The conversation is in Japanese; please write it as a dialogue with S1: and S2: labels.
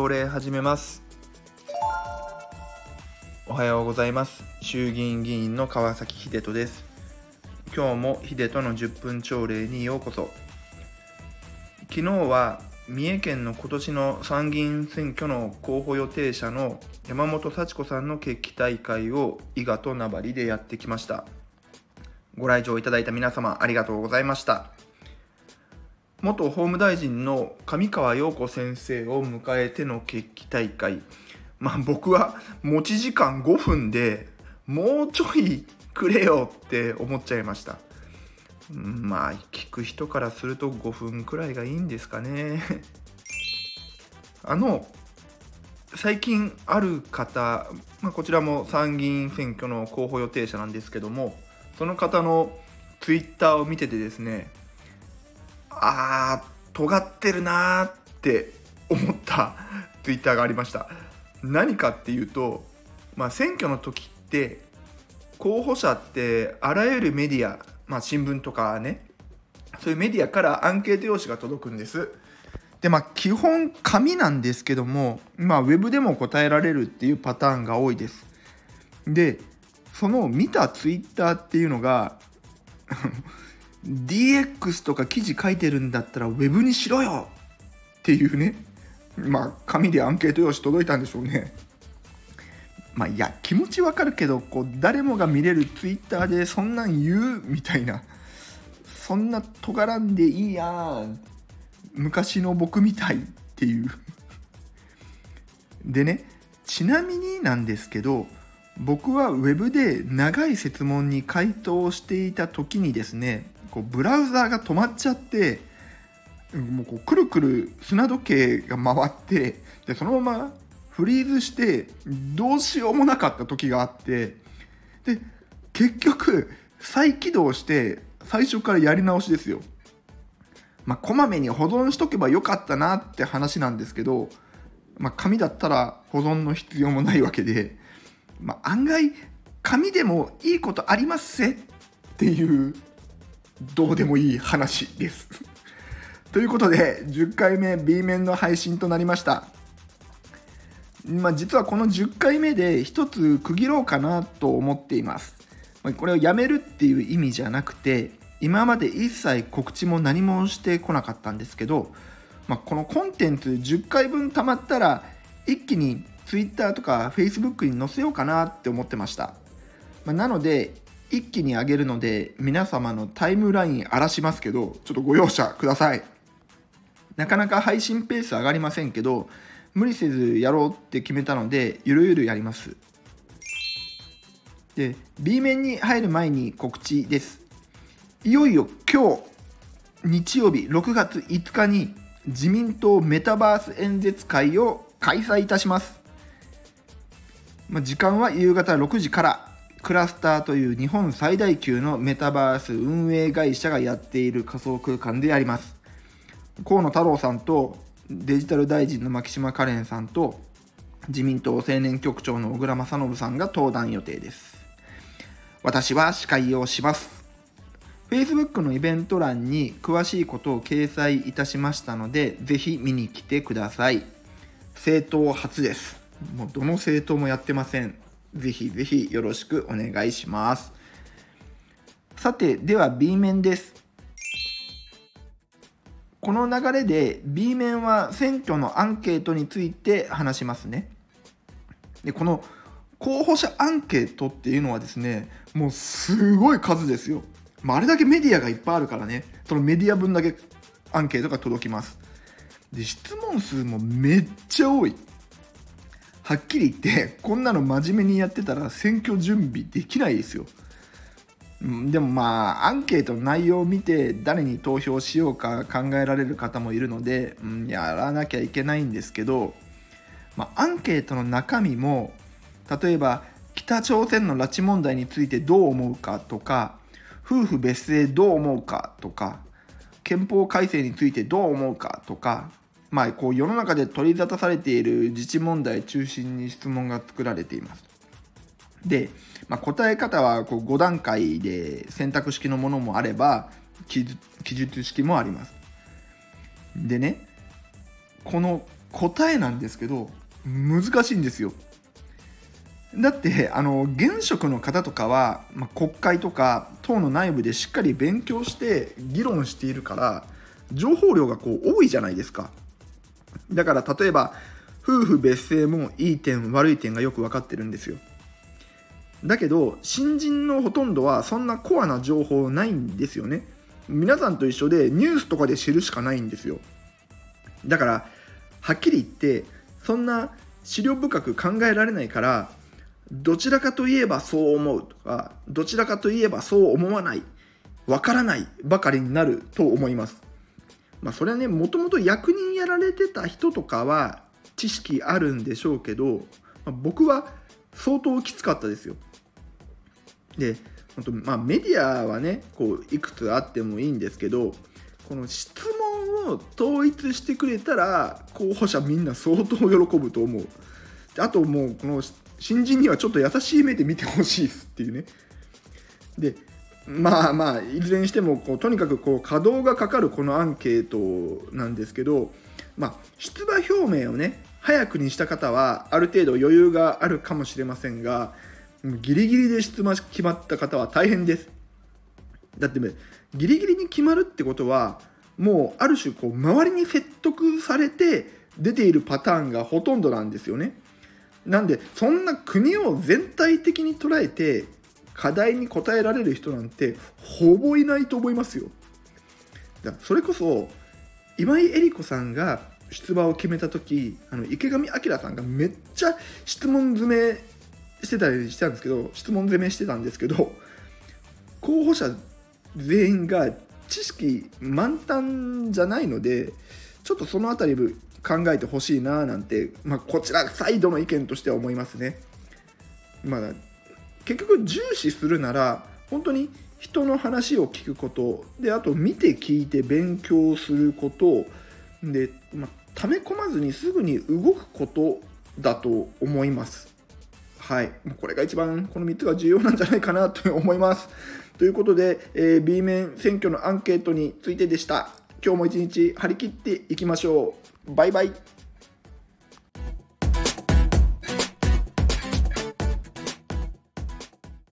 S1: 恒例始めます。おはようございます。衆議院議員の川崎秀人です。今日も秀人の10分朝礼にようこそ。昨日は三重県の今年の参議院選挙の候補予定者の山本幸子さんの決起大会を伊賀と名張でやってきました。ご来場いただいた皆様ありがとうございました。元法務大臣の上川陽子先生を迎えての決起大会。まあ僕は持ち時間5分でもうちょいくれよって思っちゃいました。まあ聞く人からすると5分くらいがいいんですかね。あの最近ある方、まあ、こちらも参議院選挙の候補予定者なんですけどもその方のツイッターを見ててですねあー尖ってるなーって思った ツイッターがありました。何かっていうと、まあ、選挙の時って候補者ってあらゆるメディア、まあ、新聞とかねそういうメディアからアンケート用紙が届くんです。でまあ基本紙なんですけども、まあ、ウェブでも答えられるっていうパターンが多いです。でその見たツイッターっていうのが DX とか記事書いてるんだったらウェブにしろよ！っていうね。まあ紙でアンケート用紙届いたんでしょうね。まあいや気持ちわかるけどこう誰もが見れるツイッターでそんなん言うみたいな。そんな尖らんでいいやん。昔の僕みたいっていう。でねちなみになんですけど僕はウェブで長い設問に回答していた時にですねこうブラウザーが止まっちゃってもうこうくるくる砂時計が回ってでそのままフリーズしてどうしようもなかった時があってで結局再起動して最初からやり直しですよ。まあ、こまめに保存しとけばよかったなって話なんですけど、まあ、紙だったら保存の必要もないわけで、まあ、案外紙でもいいことありますせっていうどうでもいい話です。ということで10回目 B 面の配信となりました。まあ、実はこの10回目で一つ区切ろうかなと思っています。これをやめるっていう意味じゃなくて今まで一切告知も何もしてこなかったんですけど、まあ、このコンテンツ10回分たまったら一気に Twitter とか Facebook に載せようかなって思ってました。まあ、なので一気に上げるので皆様のタイムライン荒らしますけどちょっとご容赦ください。なかなか配信ペース上がりませんけど無理せずやろうって決めたのでゆるゆるやります。で B 面に入る前に告知です。いよいよ今日日曜日6月5日に自民党メタバース演説会を開催いたします、まあ、時間は夕方6時から。クラスターという日本最大級のメタバース運営会社がやっている仮想空間でやります。河野太郎さんとデジタル大臣の牧島かれんさんと自民党青年局長の小倉正信さんが登壇予定です。私は司会をします。Facebook のイベント欄に詳しいことを掲載いたしましたのでぜひ見に来てください。政党初です。もうどの政党もやってません。ぜひぜひよろしくお願いします。さて、では B 面です。この流れで B 面は選挙のアンケートについて話しますね。で、この候補者アンケートっていうのはですね、もうすごい数ですよ。まあ、あれだけメディアがいっぱいあるからね、そのメディア分だけアンケートが届きます。で、質問数もめっちゃ多い。はっきり言って こんなの真面目にやってたら選挙準備できないですよ。でもまあアンケートの内容を見て誰に投票しようか考えられる方もいるので、うん、やらなきゃいけないんですけど、まあ、アンケートの中身も例えば北朝鮮の拉致問題についてどう思うかとか夫婦別姓どう思うかとか憲法改正についてどう思うかとかまあ、こう世の中で取り沙汰されている自治問題中心に質問が作られています。で、まあ、答え方はこう5段階で選択式のものもあれば記述式もあります。でねこの答えなんですけど難しいんですよだってあの現職の方とかは、まあ、国会とか党の内部でしっかり勉強して議論しているから情報量がこう多いじゃないですかだから例えば夫婦別姓もいい点悪い点がよく分かってるんですよ。だけど新人のほとんどはそんなコアな情報ないんですよね。皆さんと一緒でニュースとかで知るしかないんですよ。だからはっきり言ってそんな資料深く考えられないからどちらかといえばそう思うとかどちらかといえばそう思わないわからないばかりになると思います。まあそれはねもともと役人やられてた人とかは知識あるんでしょうけど、まあ、僕は相当きつかったですよ。でまあメディアはねこういくつあってもいいんですけどこの質問を統一してくれたら候補者みんな相当喜ぶと思う。あともうこの新人にはちょっと優しい目で見てほしいですっていうね。でまあまあいずれにしてもこうとにかくこう稼働がかかるこのアンケートなんですけど、まあ、出馬表明をね早くにした方はある程度余裕があるかもしれませんがギリギリで出馬決まった方は大変です。だってギリギリに決まるってことはもうある種こう周りに説得されて出ているパターンがほとんどなんですよね。なんでそんな国を全体的に捉えて課題に応えられる人なんてほぼいないと思いますよだそれこそ今井絵理子さんが出馬を決めた時あの池上彰さんがめっちゃ質問詰めしてたりしたんですけど質問攻めしてたんですけど候補者全員が知識満タンじゃないのでちょっとその辺り考えてほしいななんて、まあ、こちらサイドの意見としては思いますね。まあ、結局重視するなら本当に人の話を聞くことであと見て聞いて勉強することで、ま、溜め込まずにすぐに動くことだと思います。はい、これが一番この3つが重要なんじゃないかなと思います。ということで、えー、B 面選挙のアンケートについてでした。今日も一日張り切っていきましょう。バイバイ。